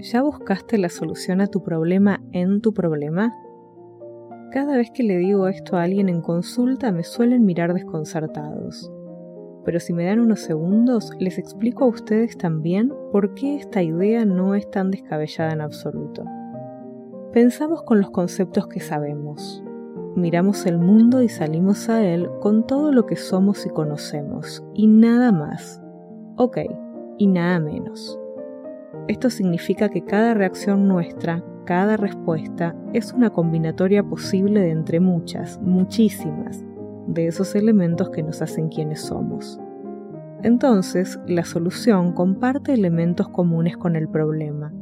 ¿Ya buscaste la solución a tu problema en tu problema? Cada vez que le digo esto a alguien en consulta me suelen mirar desconcertados. Pero si me dan unos segundos, les explico a ustedes también por qué esta idea no es tan descabellada en absoluto. Pensamos con los conceptos que sabemos. Miramos el mundo y salimos a él con todo lo que somos y conocemos, y nada más. Ok, y nada menos. Esto significa que cada reacción nuestra, cada respuesta, es una combinatoria posible de entre muchas, muchísimas, de esos elementos que nos hacen quienes somos. Entonces, la solución comparte elementos comunes con el problema.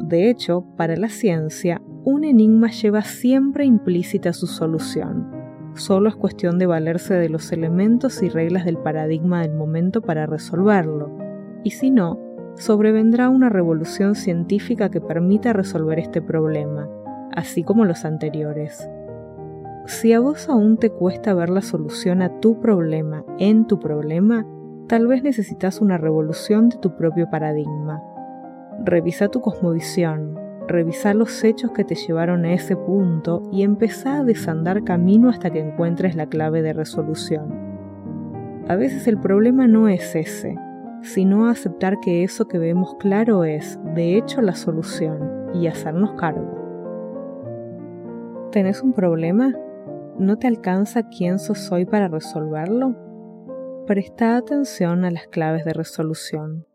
De hecho, para la ciencia, un enigma lleva siempre implícita su solución. Solo es cuestión de valerse de los elementos y reglas del paradigma del momento para resolverlo. Y si no, sobrevendrá una revolución científica que permita resolver este problema, así como los anteriores. Si a vos aún te cuesta ver la solución a tu problema en tu problema, tal vez necesitas una revolución de tu propio paradigma. Revisa tu cosmovisión, revisa los hechos que te llevaron a ese punto y empezá a desandar camino hasta que encuentres la clave de resolución. A veces el problema no es ese, sino aceptar que eso que vemos claro es, de hecho, la solución y hacernos cargo. ¿Tenés un problema? ¿No te alcanza quién sos hoy para resolverlo? Presta atención a las claves de resolución.